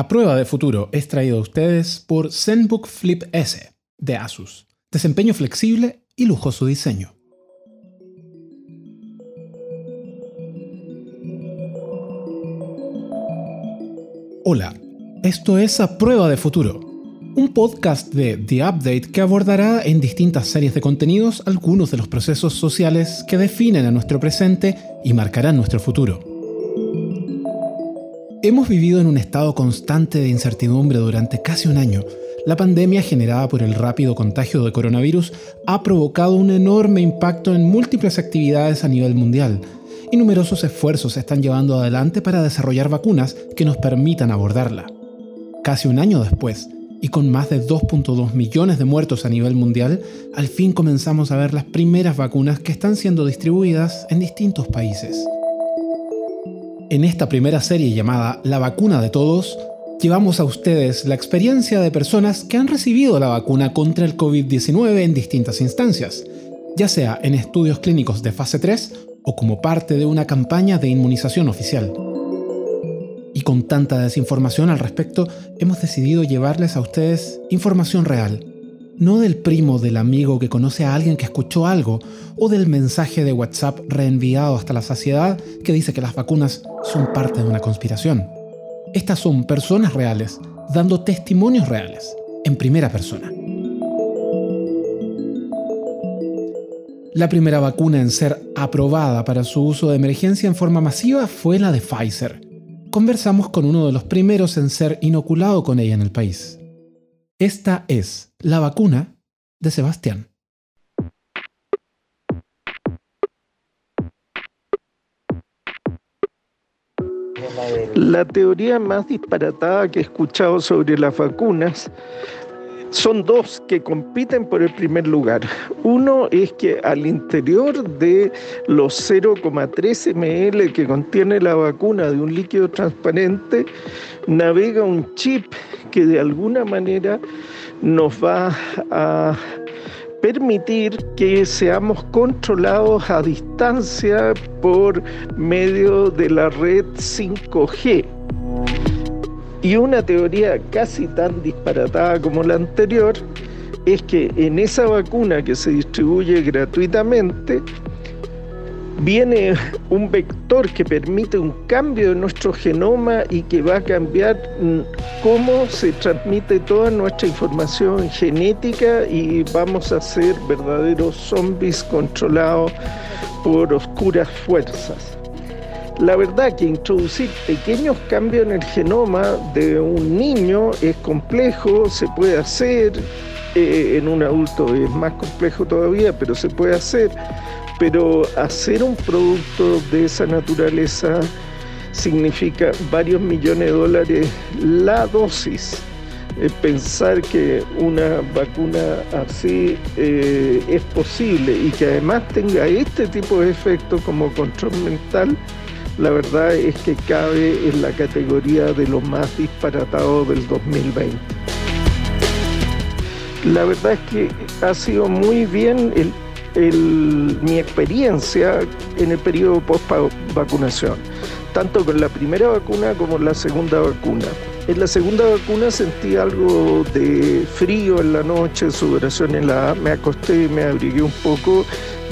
A prueba de futuro es traído a ustedes por ZenBook Flip S de Asus. Desempeño flexible y lujoso diseño. Hola, esto es A Prueba de Futuro, un podcast de The Update que abordará en distintas series de contenidos algunos de los procesos sociales que definen a nuestro presente y marcarán nuestro futuro. Hemos vivido en un estado constante de incertidumbre durante casi un año. La pandemia generada por el rápido contagio de coronavirus ha provocado un enorme impacto en múltiples actividades a nivel mundial y numerosos esfuerzos se están llevando adelante para desarrollar vacunas que nos permitan abordarla. Casi un año después, y con más de 2.2 millones de muertos a nivel mundial, al fin comenzamos a ver las primeras vacunas que están siendo distribuidas en distintos países. En esta primera serie llamada La vacuna de todos, llevamos a ustedes la experiencia de personas que han recibido la vacuna contra el COVID-19 en distintas instancias, ya sea en estudios clínicos de fase 3 o como parte de una campaña de inmunización oficial. Y con tanta desinformación al respecto, hemos decidido llevarles a ustedes información real. No del primo del amigo que conoce a alguien que escuchó algo, o del mensaje de WhatsApp reenviado hasta la saciedad que dice que las vacunas son parte de una conspiración. Estas son personas reales, dando testimonios reales, en primera persona. La primera vacuna en ser aprobada para su uso de emergencia en forma masiva fue la de Pfizer conversamos con uno de los primeros en ser inoculado con ella en el país. Esta es la vacuna de Sebastián. La teoría más disparatada que he escuchado sobre las vacunas son dos que compiten por el primer lugar. Uno es que al interior de los 0,3 ml que contiene la vacuna de un líquido transparente, navega un chip que de alguna manera nos va a permitir que seamos controlados a distancia por medio de la red 5G. Y una teoría casi tan disparatada como la anterior es que en esa vacuna que se distribuye gratuitamente viene un vector que permite un cambio de nuestro genoma y que va a cambiar mm, cómo se transmite toda nuestra información genética y vamos a ser verdaderos zombies controlados por oscuras fuerzas. La verdad que introducir pequeños cambios en el genoma de un niño es complejo, se puede hacer, eh, en un adulto es más complejo todavía, pero se puede hacer. Pero hacer un producto de esa naturaleza significa varios millones de dólares la dosis. Pensar que una vacuna así eh, es posible y que además tenga este tipo de efectos como control mental la verdad es que cabe en la categoría de lo más disparatado del 2020. La verdad es que ha sido muy bien mi experiencia en el periodo post-vacunación, tanto con la primera vacuna como la segunda vacuna. En la segunda vacuna sentí algo de frío en la noche, sudoración en la me acosté, me abrigué un poco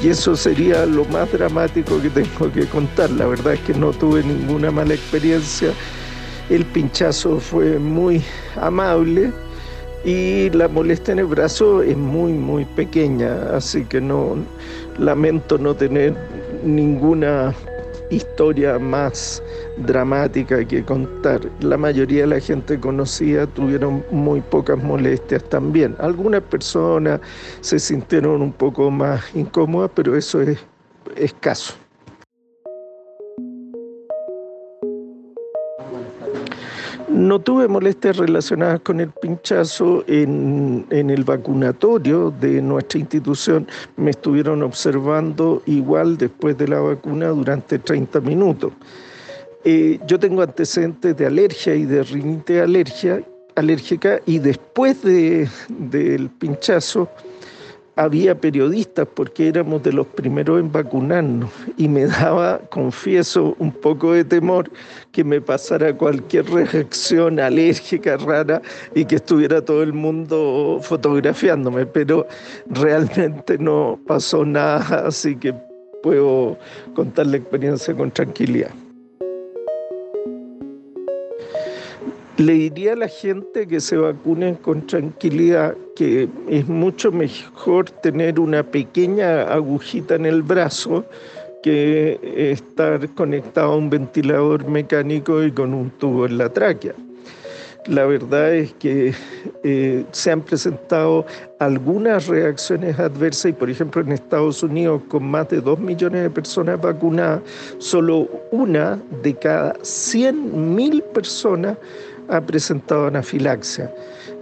y eso sería lo más dramático que tengo que contar. La verdad es que no tuve ninguna mala experiencia. El pinchazo fue muy amable y la molestia en el brazo es muy, muy pequeña, así que no lamento no tener ninguna historia más dramática que contar. La mayoría de la gente conocida tuvieron muy pocas molestias también. Algunas personas se sintieron un poco más incómodas, pero eso es escaso. No tuve molestias relacionadas con el pinchazo en, el vacunatorio de nuestra institución. Me estuvieron observando igual después de la vacuna durante 30 minutos. Eh, yo tengo antecedentes de alergia y de rinite alergia, alérgica y después del pinchazo había periodistas porque éramos de los primeros en vacunarnos y me daba, confieso, un poco de temor que me pasara cualquier reacción alérgica rara y que estuviera todo el mundo fotografiándome, pero realmente no pasó nada, así que puedo contar la experiencia con tranquilidad. Le diría a la gente que se vacunen con tranquilidad, que es mucho mejor tener una pequeña agujita en el brazo que estar conectado a un ventilador mecánico y con un tubo en la tráquea. La verdad es que eh, se han presentado algunas reacciones adversas y, por ejemplo, en Estados Unidos, con más de 2 millones de personas vacunadas, solo una de cada 100.000 personas ha presentado anafilaxia.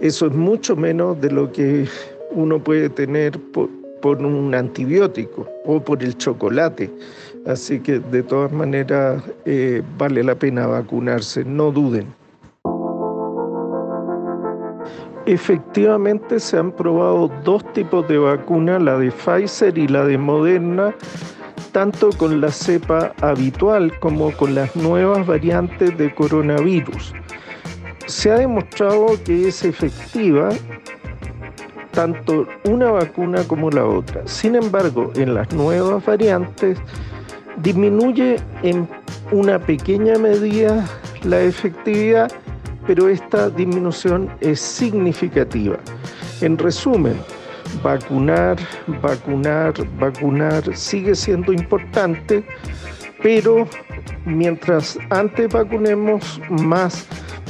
Eso es mucho menos de lo que uno puede tener por, un antibiótico o por el chocolate. Así que de todas maneras eh, vale la pena vacunarse, no duden. Efectivamente se han probado dos tipos de vacuna, la de Pfizer y la de Moderna, tanto con la cepa habitual como con las nuevas variantes de coronavirus se ha demostrado que es efectiva tanto una vacuna como la otra. Sin embargo, en las nuevas variantes disminuye en una pequeña medida la efectividad, pero esta disminución es significativa. En resumen, vacunar, vacunar, vacunar sigue siendo importante, pero mientras antes vacunemos, más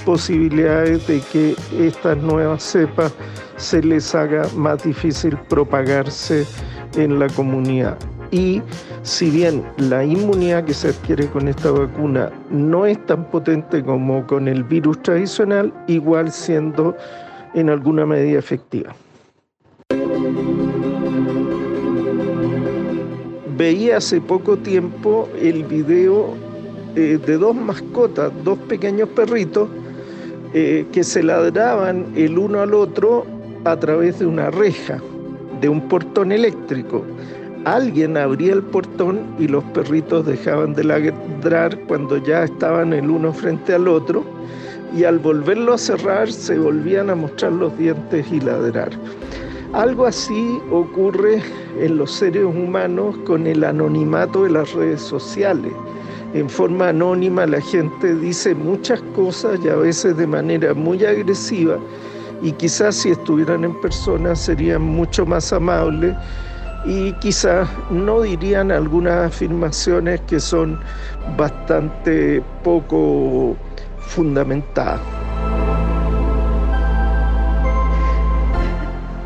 posibilidades de que estas nuevas cepas se les haga más difícil propagarse en la comunidad. Y si bien la inmunidad que se adquiere con esta vacuna no es tan potente como con el virus tradicional, igual siendo en alguna medida efectiva. Veía hace poco tiempo el video eh, de dos mascotas, dos pequeños perritos, eh, que se ladraban el uno al otro a través de una reja, de un portón eléctrico. Alguien abría el portón y los perritos dejaban de ladrar cuando ya estaban el uno frente al otro y al volverlo a cerrar se volvían a mostrar los dientes y ladrar. Algo así ocurre en los seres humanos con el anonimato de las redes sociales en forma anónima la gente dice muchas cosas y a veces de manera muy agresiva y quizás si estuvieran en persona serían mucho más amables y quizás no dirían algunas afirmaciones que son bastante poco fundamentadas.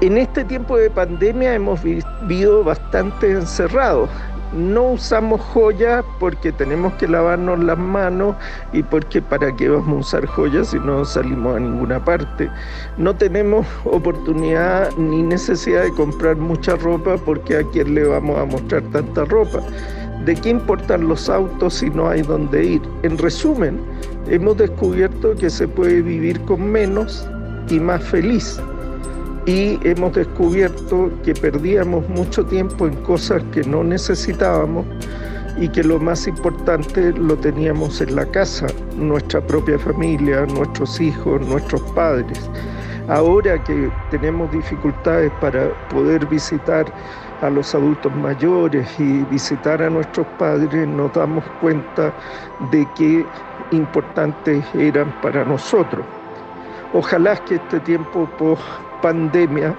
En este tiempo de pandemia hemos vivido bastante encerrados no usamos joyas porque tenemos que lavarnos las manos y porque para qué vamos a usar joyas si no salimos a ninguna parte. No tenemos oportunidad ni necesidad de comprar mucha ropa porque a quién le vamos a mostrar tanta ropa. ¿De qué importan los autos si no hay dónde ir? En resumen, hemos descubierto que se puede vivir con menos y más feliz y hemos descubierto que perdíamos mucho tiempo en cosas que no necesitábamos y que lo más importante lo teníamos en la casa, nuestra propia familia, nuestros hijos, nuestros padres. Ahora que tenemos dificultades para poder visitar a los adultos mayores y visitar a nuestros padres, nos damos cuenta de qué importantes eran para nosotros. Ojalá que este tiempo pandemia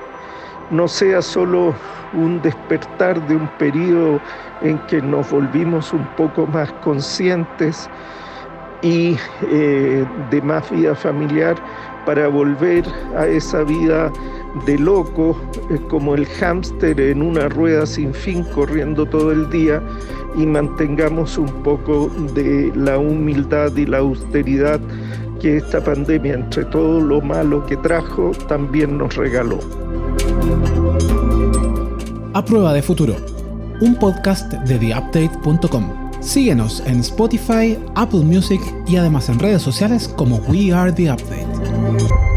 no sea solo un despertar de un periodo en que nos volvimos un poco más conscientes y eh, de más vida familiar para volver a esa vida de loco, eh, como el hámster en una rueda sin fin corriendo todo el día y mantengamos un poco de la humildad y la austeridad que esta pandemia, entre todo lo malo que trajo, también nos regaló. A prueba de futuro, un podcast de theupdate.com. Síguenos en Spotify, Apple Music y además en redes sociales como We Are The Update.